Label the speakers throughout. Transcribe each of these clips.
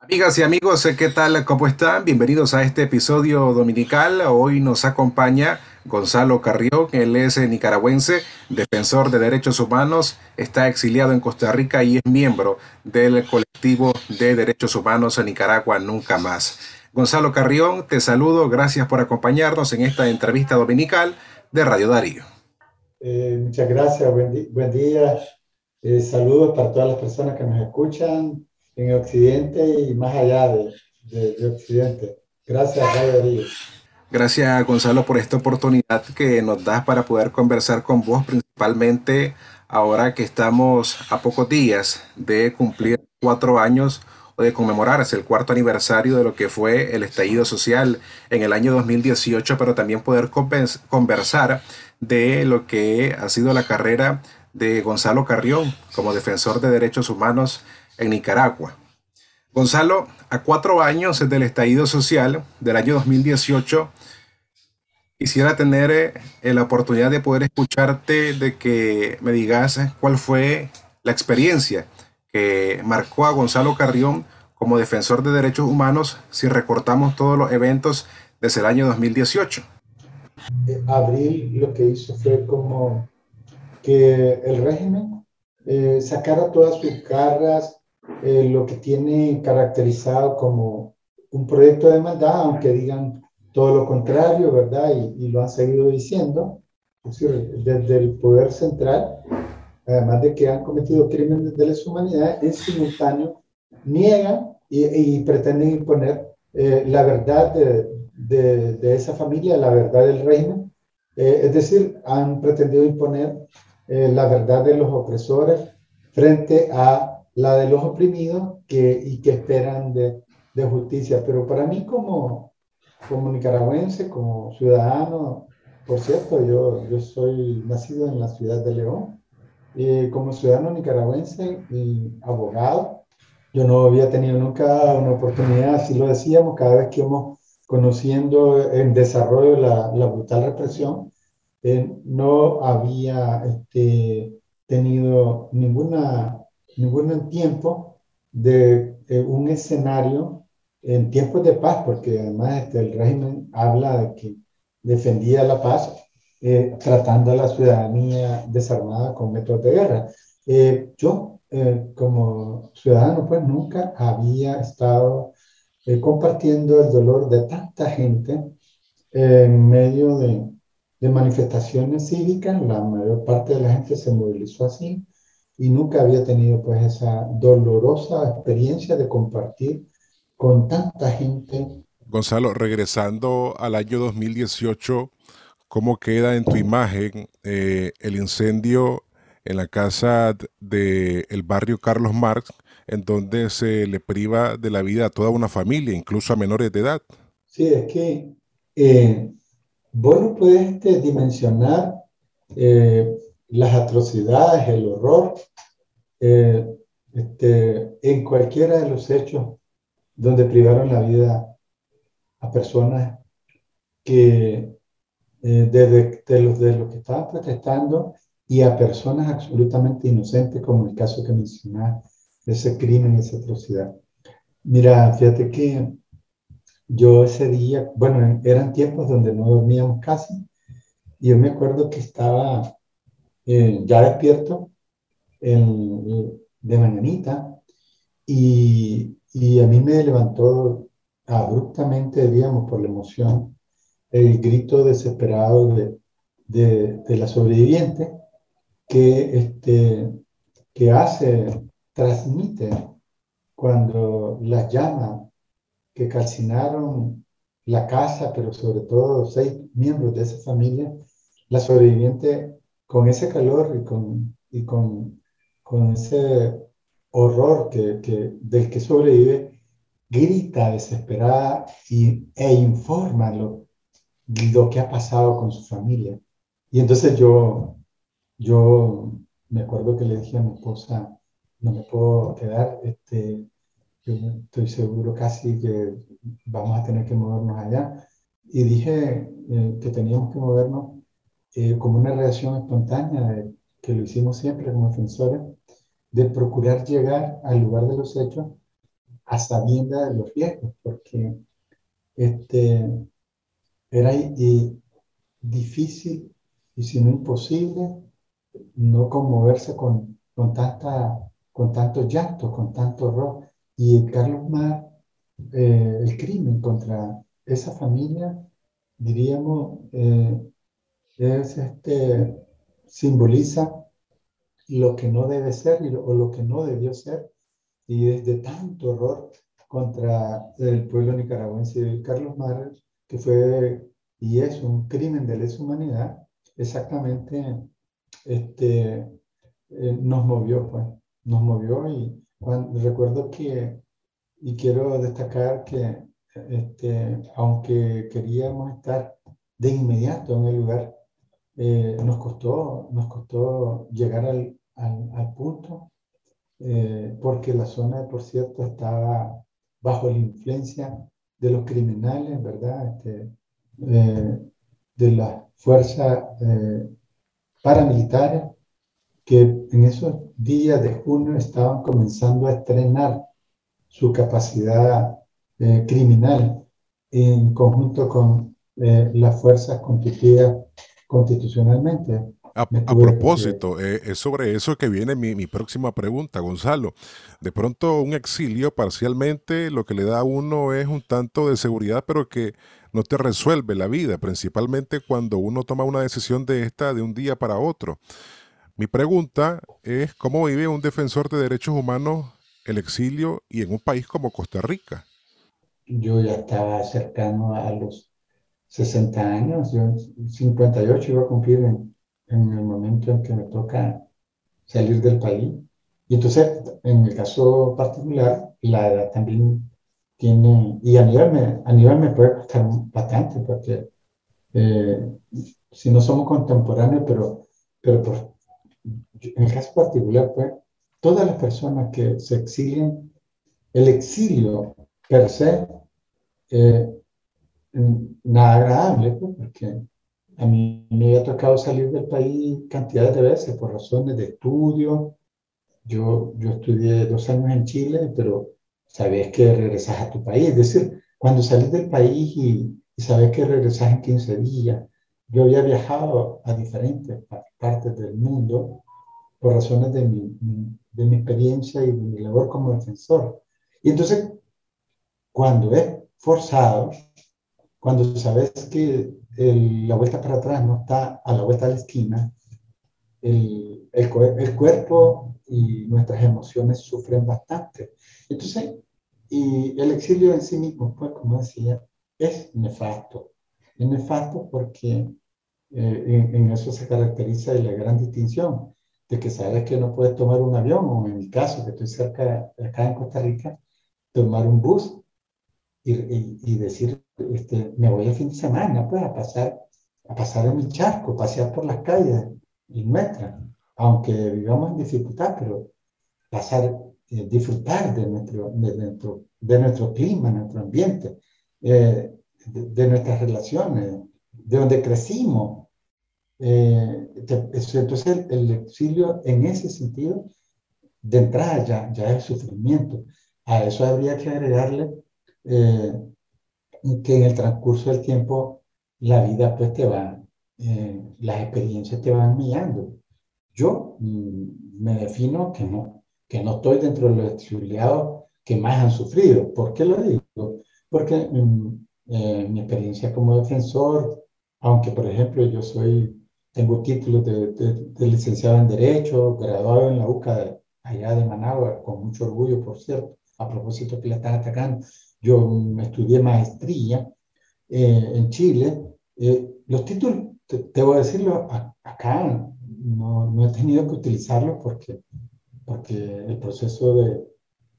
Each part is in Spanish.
Speaker 1: Amigas y amigos, eh, ¿qué tal? ¿Cómo están? Bienvenidos a este episodio dominical. Hoy nos acompaña Gonzalo Carrión, él es eh, nicaragüense, defensor de derechos humanos, está exiliado en Costa Rica y es miembro del colectivo de derechos humanos en Nicaragua Nunca Más. Gonzalo Carrión, te saludo, gracias por acompañarnos en esta entrevista dominical de Radio Darío.
Speaker 2: Eh, muchas gracias, buen, día. saludos para todas las personas que nos escuchan en Occidente y más allá de, Occidente. Gracias, Radio
Speaker 1: Gracias, Gonzalo, por esta oportunidad que nos das para poder conversar con vos, principalmente ahora que estamos a pocos días de cumplir cuatro años o de conmemorarse el cuarto aniversario de lo que fue el estallido social en el año 2018, pero también poder conversar de lo que ha sido la carrera de Gonzalo Carrión como defensor de derechos humanos en Nicaragua. Gonzalo, a cuatro años del estallido social del año 2018, quisiera tener eh, la oportunidad de poder escucharte, de que me digas cuál fue la experiencia que marcó a Gonzalo Carrión como defensor de derechos humanos si recortamos todos los eventos desde el año 2018.
Speaker 2: Eh, abril lo que hizo fue como que el régimen eh, sacara todas sus garras eh, lo que tiene caracterizado como un proyecto de maldad, aunque digan todo lo contrario, ¿verdad? Y, lo han seguido diciendo, desde el poder central, además de que han cometido crímenes de lesa humanidad, en simultáneo niegan y, pretenden imponer eh, la verdad de, de, esa familia, la verdad del régimen. Eh, es decir, han pretendido imponer la verdad de los opresores frente a la de los oprimidos que, y que esperan de, de, justicia. Pero para mí como, como nicaragüense, como ciudadano, por cierto, yo, yo soy nacido en la ciudad de León, y como ciudadano nicaragüense y abogado, yo no había tenido nunca una oportunidad, así lo decíamos, cada vez que íbamos conociendo en desarrollo la, la brutal represión, eh, no había este, tenido ninguna ningún tiempo de un escenario en tiempos de paz, porque además este, el régimen habla de que defendía la paz eh, tratando a la ciudadanía desarmada con métodos de guerra. Eh, yo, eh, como ciudadano, pues nunca había estado compartiendo el dolor de tanta gente en medio de, de manifestaciones cívicas. La mayor parte de la gente se movilizó así y nunca había tenido pues esa dolorosa experiencia de compartir con tanta gente.
Speaker 1: Gonzalo, regresando al año 2018, ¿cómo queda en tu imagen eh, el incendio en la casa del el barrio Carlos Marx, en donde se le priva de la vida a toda una familia, incluso a menores de edad?
Speaker 2: Sí, es que eh, vos no puedes este, dimensionar eh, las atrocidades, el horror, eh, este, en cualquiera de los hechos donde privaron la vida a personas que eh, de, los, de los que estaban protestando y a personas absolutamente inocentes, como el caso que mencionaba, ese crimen, esa atrocidad. Mira, fíjate que yo ese día, bueno, eran tiempos donde no dormíamos casi, y yo me acuerdo que estaba eh, ya despierto de mañanita y, a mí me levantó abruptamente, digamos, por la emoción, el grito desesperado de, de, de la sobreviviente que, este, que hace, transmite cuando las llamas que calcinaron la casa, pero sobre todo seis miembros de esa familia, la sobreviviente con ese calor y con, y con, con ese horror que, que, del que sobrevive, grita desesperada y, e informa lo, lo que ha pasado con su familia. Y entonces yo, yo me acuerdo que le dije a mi esposa, no me puedo quedar, este, yo estoy seguro casi que vamos a tener que movernos allá. Y dije eh, que teníamos que movernos eh, como una reacción espontánea, que lo hicimos siempre como defensores, de procurar llegar al lugar de los hechos a sabienda de los riesgos, porque este, era difícil y si no imposible no conmoverse con, con, tanta, con tanto llanto, con tanto horror. Y Carlos Mar, eh, el crimen contra esa familia, diríamos, eh, es este, simboliza lo que no debe ser o lo que no debió ser. Y desde tanto horror contra el pueblo nicaragüense. Carlos Mar, que fue y es un crimen de lesa humanidad, exactamente este, eh, nos movió, pues, nos movió y cuando, recuerdo que, y quiero destacar que este, aunque queríamos estar de inmediato en el lugar, eh, nos, costó, nos costó llegar al, punto, eh, porque la zona, por cierto, estaba bajo la influencia de los criminales, ¿verdad? Este, de las fuerzas paramilitares que en esos días de junio estaban comenzando a estrenar su capacidad eh, criminal en conjunto con eh, las fuerzas constituidas constitucionalmente.
Speaker 3: A, propósito, eh, es sobre eso que viene mi, mi, próxima pregunta, Gonzalo. De pronto un exilio parcialmente lo que le da a uno es un tanto de seguridad, pero que no te resuelve la vida, principalmente cuando uno toma una decisión de esta de un día para otro. Mi pregunta es, ¿cómo vive un defensor de derechos humanos el exilio y en un país como Costa Rica?
Speaker 2: Yo ya estaba cercano a los 60 años, yo 58 iba a cumplir en, en el momento en que me toca salir del país. Y entonces, en el caso particular, la edad también tiene, y a nivel me, a nivel me puede costar bastante, porque eh, si no somos contemporáneos, pero, pero en el caso particular, pues, todas las personas que se exilian, el exilio per se, eh, nada agradable, pues, porque a mí me había tocado salir del país cantidades de veces por razones de estudio. Yo, yo estudié dos años en Chile, pero sabes que regresas a tu país. Es decir, cuando salís del país y, sabes que regresas en 15 días, yo había viajado a diferentes partes del mundo por razones de mi, de mi experiencia y de mi labor como defensor. Y entonces, cuando es forzado, cuando sabes que la vuelta para atrás no está a la vuelta de la esquina, el, el, el cuerpo y nuestras emociones sufren bastante. Entonces, y el exilio en sí mismo, pues, como decía, es nefasto. Es nefasto porque eh, en, eso se caracteriza la gran distinción de que sabes que no puedes tomar un avión, o en mi caso, que estoy cerca, acá en Costa Rica, tomar un bus y, y, decir, este, me voy el fin de semana, pues, a pasar, a pasar en mi charco, pasear por las calles y aunque vivamos en dificultad, pero pasar eh, disfrutar de nuestro, de, nuestro, de nuestro clima, nuestro ambiente, eh, de, nuestras relaciones, de donde crecimos. Eh, entonces el, exilio en ese sentido, de entrada ya, ya es sufrimiento. A eso habría que agregarle que en el transcurso del tiempo la vida pues te va, las experiencias te van mirando. Yo mm, me defino que no, que no estoy dentro de los exiliados que más han sufrido. ¿Por qué lo digo? Porque mm, eh, mi experiencia como defensor, aunque por ejemplo yo soy, tengo títulos de, licenciado en Derecho, graduado en la UCA allá de Managua, con mucho orgullo, por cierto, a propósito que la están atacando, yo estudié maestría eh, en Chile. Eh, los títulos, te, debo decirlo, acá no, no he tenido que utilizarlos porque porque el proceso de,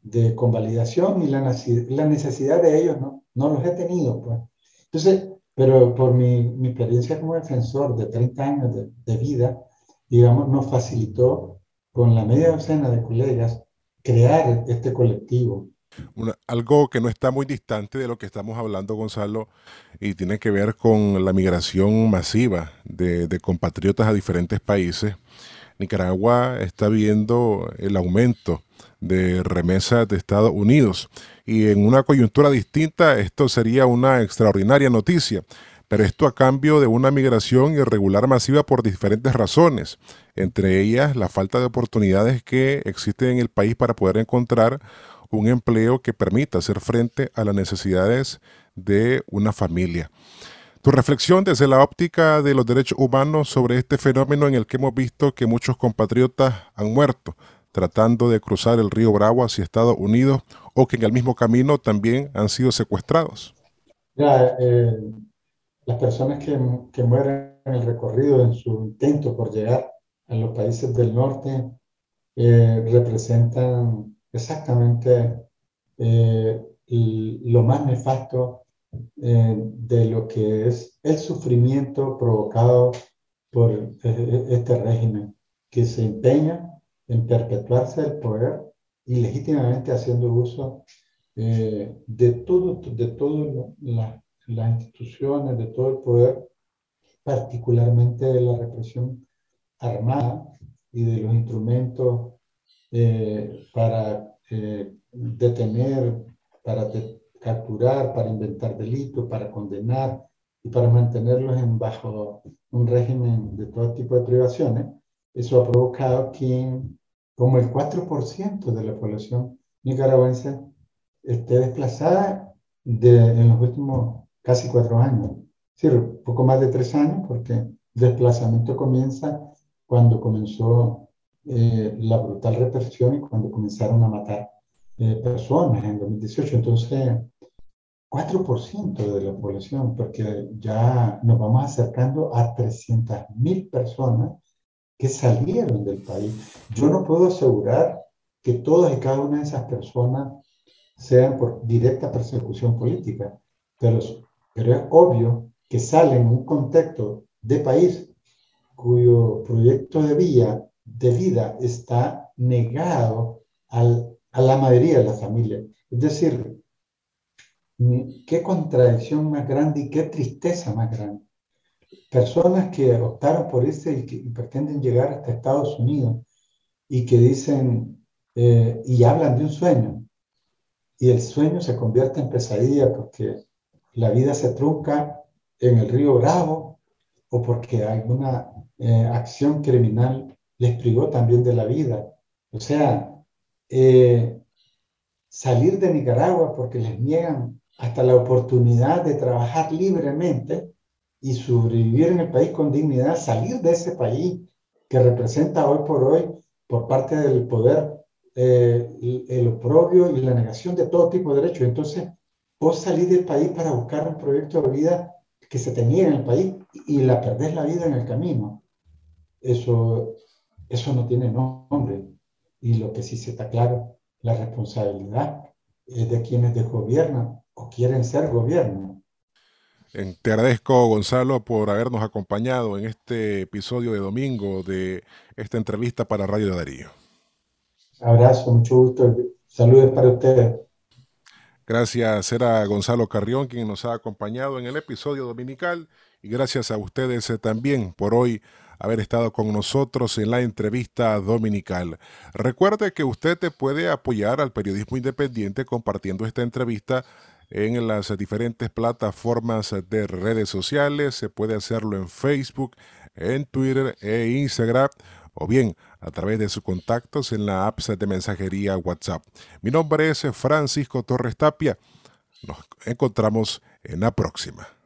Speaker 2: de convalidación y la, la, necesidad de ellos no, no los he tenido. Pues. Entonces, pero por mi, mi experiencia como defensor de 30 años de, de, vida, digamos, nos facilitó con la media docena de colegas crear este colectivo.
Speaker 3: Algo que no está muy distante de lo que estamos hablando, Gonzalo, y tiene que ver con la migración masiva de, de compatriotas a diferentes países. Nicaragua está viendo el aumento de remesas de Estados Unidos. Y en una coyuntura distinta, esto sería una extraordinaria noticia, pero esto a cambio de una migración irregular masiva por diferentes razones, entre ellas la falta de oportunidades que existen en el país para poder encontrar un empleo que permita hacer frente a las necesidades de una familia. Tu reflexión desde la óptica de los derechos humanos sobre este fenómeno en el que hemos visto que muchos compatriotas han muerto tratando de cruzar el río Bravo hacia Estados Unidos o que en el mismo camino también han sido secuestrados.
Speaker 2: Eh, las personas que, que, mueren en el recorrido, en su intento por llegar a los países del norte, eh, representan exactamente eh, lo más nefasto eh, de lo que es el sufrimiento provocado por eh, este régimen que se empeña en perpetuarse el poder y legítimamente haciendo uso de todo, de todas las instituciones, de todo el poder, particularmente de la represión armada y de los instrumentos eh, para eh, detener, para capturar, para inventar delitos, para condenar y para mantenerlos en bajo un régimen de todo tipo de privaciones, eso ha provocado que como el 4% de la población nicaragüense esté desplazada de, en los últimos casi cuatro años. Sí, poco más de tres años, porque el desplazamiento comienza cuando comenzó eh, la brutal represión y cuando comenzaron a matar eh, personas en 2018. Entonces, 4% de la población, porque ya nos vamos acercando a 300.000 personas que salieron del país. Yo no puedo asegurar que todas y cada una de esas personas sean por directa persecución política, pero, pero es obvio que salen en un contexto de país cuyo proyecto de vida de vida está negado a la mayoría de la familia. Es decir, qué contradicción más grande y qué tristeza más grande. Personas que optaron por este y que pretenden llegar hasta Estados Unidos y que dicen eh, y hablan de un sueño y el sueño se convierte en pesadilla porque la vida se trunca en el río Bravo o porque hay una eh, acción criminal les privó también de la vida. O sea, eh, salir de Nicaragua porque les niegan hasta la oportunidad de trabajar libremente y sobrevivir en el país con dignidad, salir de ese país que representa hoy por hoy, por parte del poder, eh, el, oprobio y la negación de todo tipo de derechos. Entonces, vos salís del país para buscar un proyecto de vida que se tenía en el país y la perdés la vida en el camino. Eso eso no tiene nombre. Y lo que sí se está claro, la responsabilidad es de quienes desgobiernan o quieren ser gobierno.
Speaker 3: Te agradezco, Gonzalo, por habernos acompañado en este episodio de domingo de esta entrevista para Radio Darío.
Speaker 2: Abrazo, mucho gusto. Saludos para ustedes.
Speaker 3: Gracias, era Gonzalo Carrión quien nos ha acompañado en el episodio dominical y gracias a ustedes eh, también por hoy haber estado con nosotros en la entrevista dominical. Recuerde que usted te puede apoyar al periodismo independiente compartiendo esta entrevista en las diferentes plataformas de redes sociales. Se puede hacerlo en Facebook, en Twitter e Instagram o bien a través de sus contactos en la app de mensajería WhatsApp. Mi nombre es Francisco Torres Tapia. Nos encontramos en la próxima.